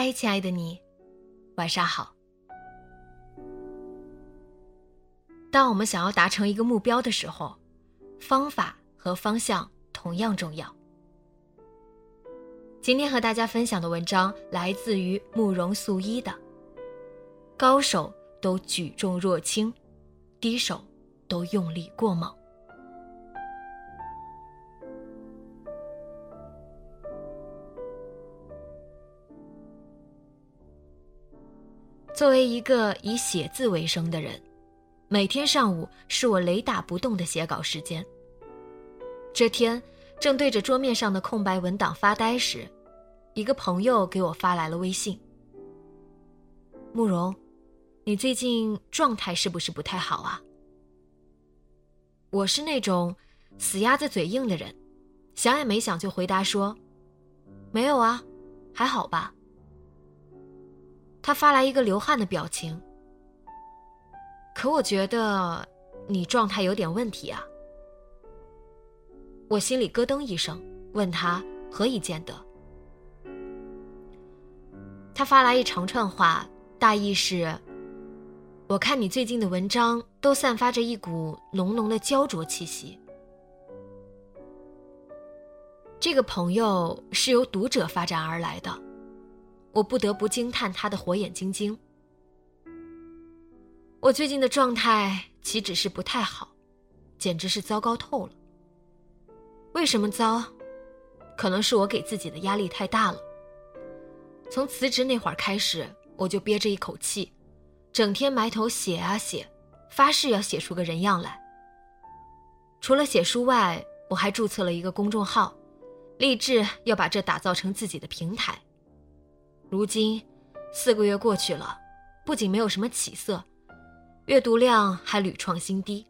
嗨，亲爱的你，晚上好。当我们想要达成一个目标的时候，方法和方向同样重要。今天和大家分享的文章来自于慕容素一的《高手都举重若轻，低手都用力过猛》。作为一个以写字为生的人，每天上午是我雷打不动的写稿时间。这天，正对着桌面上的空白文档发呆时，一个朋友给我发来了微信：“慕容，你最近状态是不是不太好啊？”我是那种死鸭子嘴硬的人，想也没想就回答说：“没有啊，还好吧。”他发来一个流汗的表情，可我觉得你状态有点问题啊。我心里咯噔一声，问他何以见得？他发来一长串话，大意是：我看你最近的文章都散发着一股浓浓的焦灼气息。这个朋友是由读者发展而来的。我不得不惊叹他的火眼金睛。我最近的状态岂止是不太好，简直是糟糕透了。为什么糟？可能是我给自己的压力太大了。从辞职那会儿开始，我就憋着一口气，整天埋头写啊写，发誓要写出个人样来。除了写书外，我还注册了一个公众号，立志要把这打造成自己的平台。如今，四个月过去了，不仅没有什么起色，阅读量还屡创新低。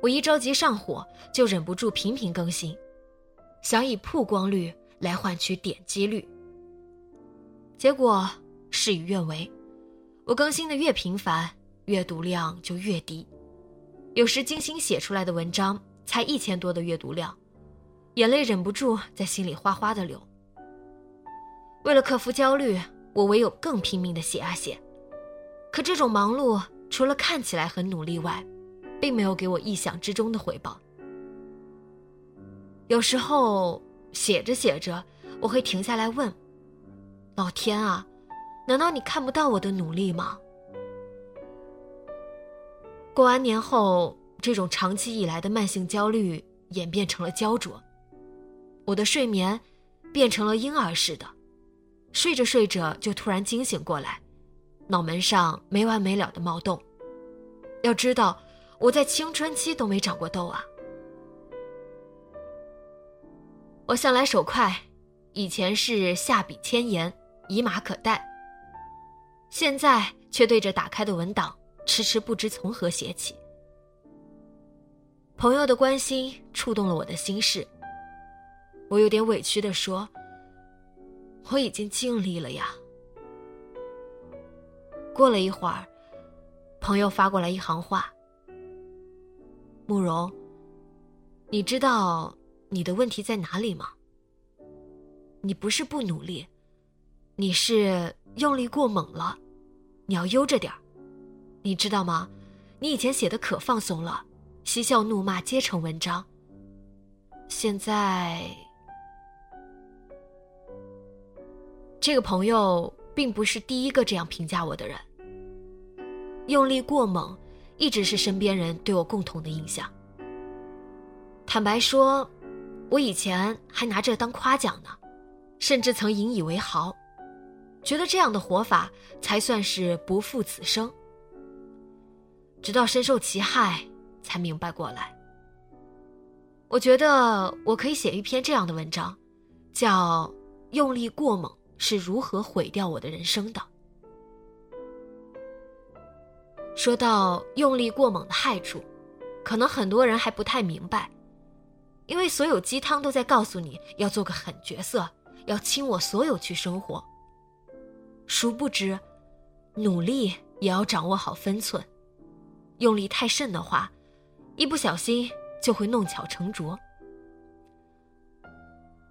我一着急上火，就忍不住频频更新，想以曝光率来换取点击率。结果事与愿违，我更新的越频繁，阅读量就越低。有时精心写出来的文章才一千多的阅读量，眼泪忍不住在心里哗哗的流。为了克服焦虑，我唯有更拼命的写啊写。可这种忙碌，除了看起来很努力外，并没有给我意想之中的回报。有时候写着写着，我会停下来问：“老天啊，难道你看不到我的努力吗？”过完年后，这种长期以来的慢性焦虑演变成了焦灼，我的睡眠变成了婴儿似的。睡着睡着就突然惊醒过来，脑门上没完没了的冒痘。要知道，我在青春期都没长过痘啊。我向来手快，以前是下笔千言，以马可待。现在却对着打开的文档，迟迟不知从何写起。朋友的关心触动了我的心事，我有点委屈的说。我已经尽力了呀。过了一会儿，朋友发过来一行话：“慕容，你知道你的问题在哪里吗？你不是不努力，你是用力过猛了。你要悠着点儿。你知道吗？你以前写的可放松了，嬉笑怒骂皆成文章。现在，这个朋友并不是第一个这样评价我的人。用力过猛，一直是身边人对我共同的印象。坦白说，我以前还拿这当夸奖呢，甚至曾引以为豪，觉得这样的活法才算是不负此生。直到深受其害，才明白过来。我觉得我可以写一篇这样的文章，叫《用力过猛是如何毁掉我的人生的》。说到用力过猛的害处，可能很多人还不太明白，因为所有鸡汤都在告诉你要做个狠角色，要倾我所有去生活。殊不知，努力也要掌握好分寸，用力太甚的话，一不小心就会弄巧成拙。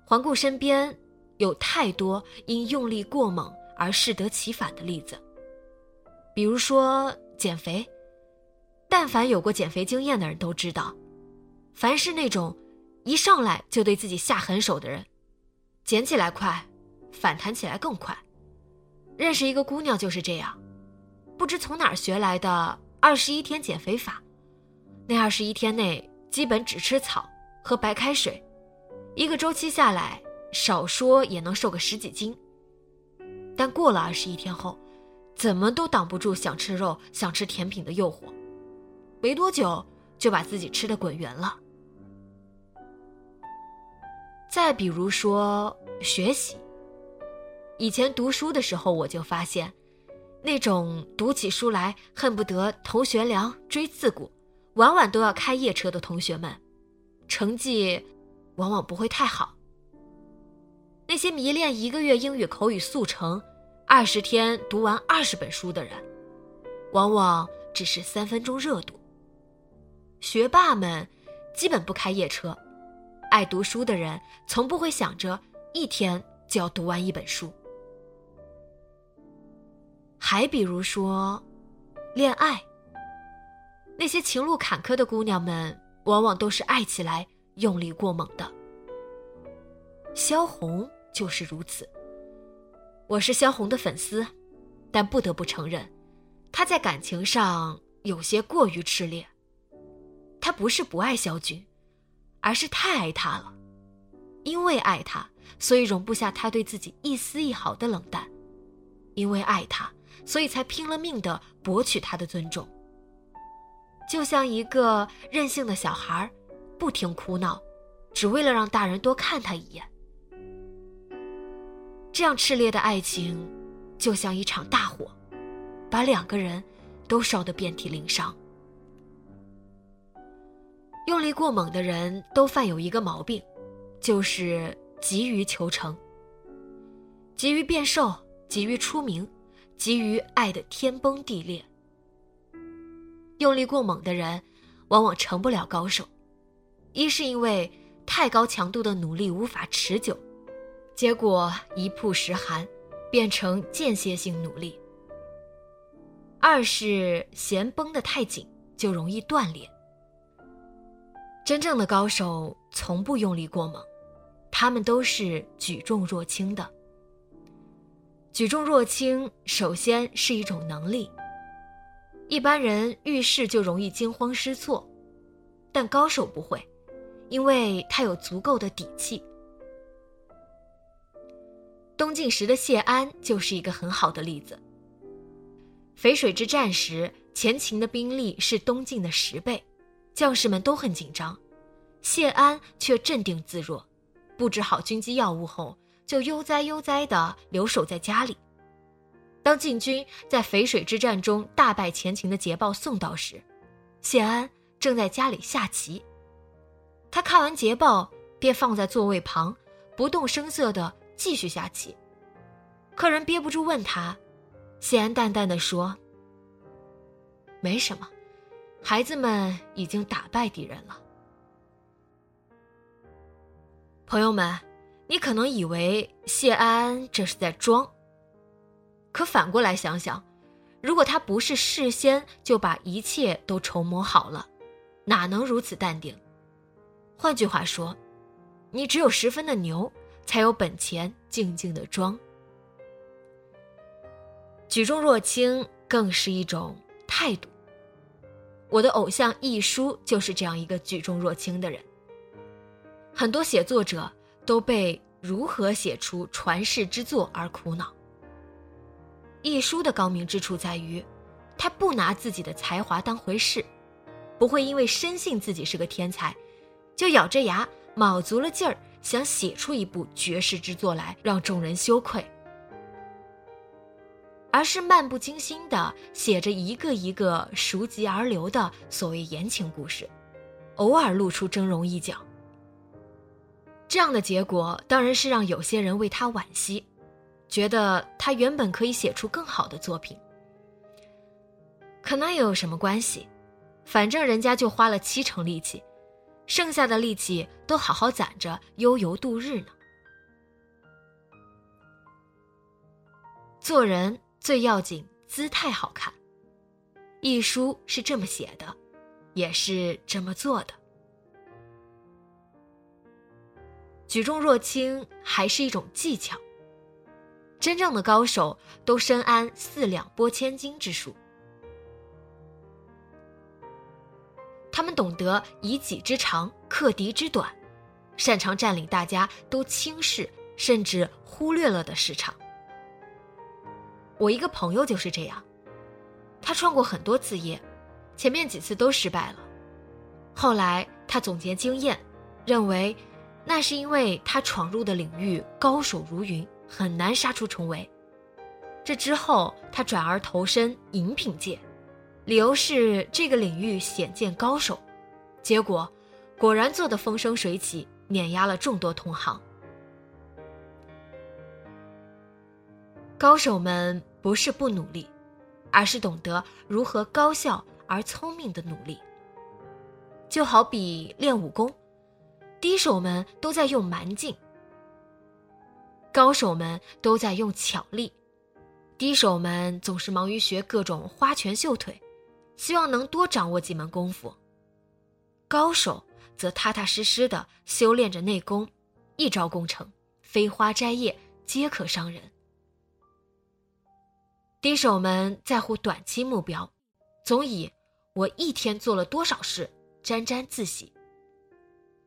环顾身边，有太多因用力过猛而适得其反的例子，比如说。减肥，但凡有过减肥经验的人都知道，凡是那种一上来就对自己下狠手的人，减起来快，反弹起来更快。认识一个姑娘就是这样，不知从哪儿学来的二十一天减肥法，那二十一天内基本只吃草，喝白开水，一个周期下来，少说也能瘦个十几斤。但过了二十一天后，怎么都挡不住想吃肉、想吃甜品的诱惑，没多久就把自己吃的滚圆了。再比如说学习，以前读书的时候，我就发现，那种读起书来恨不得头悬梁、锥刺股，晚晚都要开夜车的同学们，成绩往往不会太好。那些迷恋一个月英语口语速成。二十天读完二十本书的人，往往只是三分钟热度。学霸们基本不开夜车，爱读书的人从不会想着一天就要读完一本书。还比如说，恋爱，那些情路坎坷的姑娘们，往往都是爱起来用力过猛的。萧红就是如此。我是萧红的粉丝，但不得不承认，她在感情上有些过于炽烈。她不是不爱萧军，而是太爱他了。因为爱他，所以容不下他对自己一丝一毫的冷淡；因为爱他，所以才拼了命的博取他的尊重。就像一个任性的小孩，不停哭闹，只为了让大人多看他一眼。这样炽烈的爱情，就像一场大火，把两个人都烧得遍体鳞伤。用力过猛的人都犯有一个毛病，就是急于求成，急于变瘦，急于出名，急于爱的天崩地裂。用力过猛的人，往往成不了高手，一是因为太高强度的努力无法持久。结果一曝十寒，变成间歇性努力。二是弦绷得太紧，就容易断裂。真正的高手从不用力过猛，他们都是举重若轻的。举重若轻，首先是一种能力。一般人遇事就容易惊慌失措，但高手不会，因为他有足够的底气。东晋时的谢安就是一个很好的例子。淝水之战时，前秦的兵力是东晋的十倍，将士们都很紧张，谢安却镇定自若，布置好军机要务后，就悠哉悠哉地留守在家里。当晋军在淝水之战中大败前秦的捷报送到时，谢安正在家里下棋。他看完捷报，便放在座位旁，不动声色地。继续下棋，客人憋不住问他，谢安淡淡的说：“没什么，孩子们已经打败敌人了。”朋友们，你可能以为谢安这是在装，可反过来想想，如果他不是事先就把一切都筹谋好了，哪能如此淡定？换句话说，你只有十分的牛，才有本钱静静的装。举重若轻更是一种态度。我的偶像一书就是这样一个举重若轻的人。很多写作者都被如何写出传世之作而苦恼。一书的高明之处在于，他不拿自己的才华当回事，不会因为深信自己是个天才，就咬着牙卯足了劲儿想写出一部绝世之作来让众人羞愧，而是漫不经心地写着一个一个熟极而流的所谓言情故事，偶尔露出峥嵘一角。这样的结果当然是让有些人为他惋惜。觉得他原本可以写出更好的作品，可那又有什么关系？反正人家就花了七成力气，剩下的力气都好好攒着悠游度日呢。做人最要紧姿态好看，一书是这么写的，也是这么做的。举重若轻还是一种技巧。真正的高手都深谙四两拨千斤之术，他们懂得以己之长克敌之短，擅长占领大家都轻视甚至忽略了的市场。我一个朋友就是这样，他创过很多次业，前面几次都失败了，后来他总结经验，认为那是因为他闯入的领域高手如云。很难杀出重围。这之后，他转而投身饮品界，理由是这个领域鲜见高手。结果，果然做得风生水起，碾压了众多同行。高手们不是不努力，而是懂得如何高效而聪明的努力。就好比练武功，低手们都在用蛮劲。高手们都在用巧力，低手们总是忙于学各种花拳绣腿，希望能多掌握几门功夫。高手则踏踏实实的修炼着内功，一招功成，飞花摘叶皆可伤人。低手们在乎短期目标，总以我一天做了多少事沾沾自喜。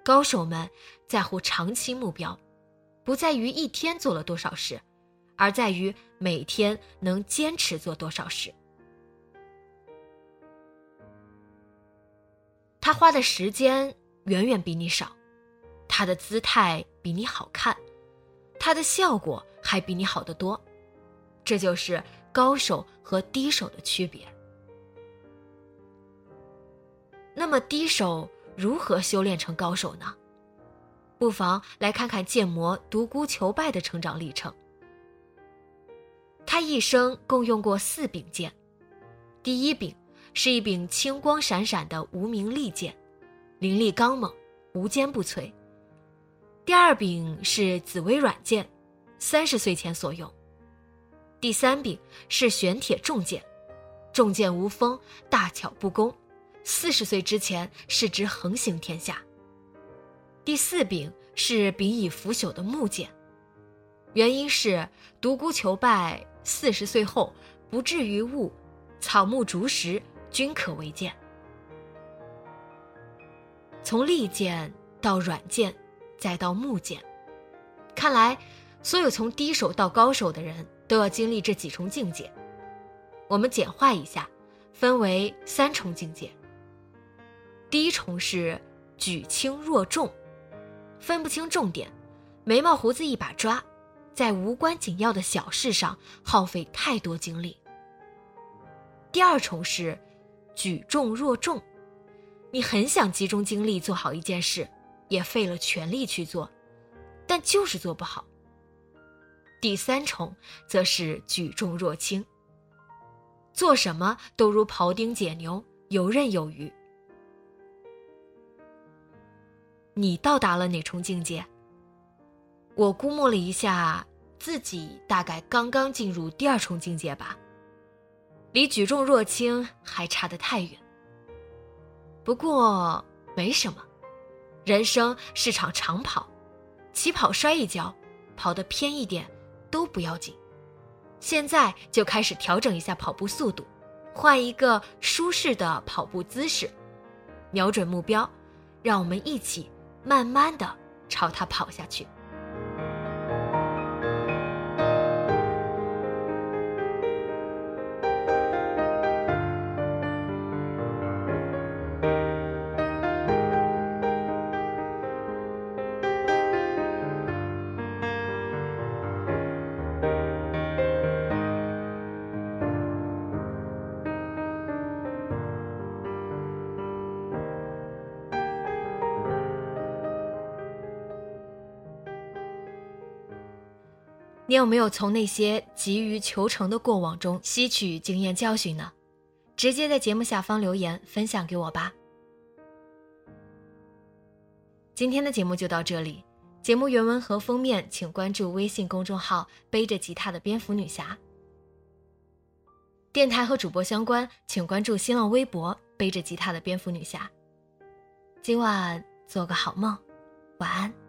高手们在乎长期目标。不在于一天做了多少事，而在于每天能坚持做多少事。他花的时间远远比你少，他的姿态比你好看，他的效果还比你好得多。这就是高手和低手的区别。那么，低手如何修炼成高手呢？不妨来看看剑魔独孤求败的成长历程。他一生共用过四柄剑，第一柄是一柄青光闪闪的无名利剑，凌厉刚猛，无坚不摧；第二柄是紫薇软剑，三十岁前所用；第三柄是玄铁重剑，重剑无锋，大巧不工，四十岁之前是值横行天下。第四柄是柄已腐朽的木剑，原因是独孤求败四十岁后不至于物，草木竹石均可为剑。从利剑到软剑，再到木剑，看来所有从低手到高手的人都要经历这几重境界。我们简化一下，分为三重境界。第一重是举轻若重。分不清重点，眉毛胡子一把抓，在无关紧要的小事上耗费太多精力。第二重是举重若重，你很想集中精力做好一件事，也费了全力去做，但就是做不好。第三重则是举重若轻，做什么都如庖丁解牛，游刃有余。你到达了哪重境界？我估摸了一下，自己大概刚刚进入第二重境界吧。离举重若轻还差得太远。不过没什么，人生是场长跑，起跑摔一跤，跑得偏一点都不要紧。现在就开始调整一下跑步速度，换一个舒适的跑步姿势，瞄准目标，让我们一起慢慢的朝它跑下去。你有没有从那些急于求成的过往中吸取经验教训呢？直接在节目下方留言分享给我吧。今天的节目就到这里，节目原文和封面请关注微信公众号“背着吉他的蝙蝠女侠”。电台和主播相关，请关注新浪微博“背着吉他的蝙蝠女侠”。今晚做个好梦，晚安。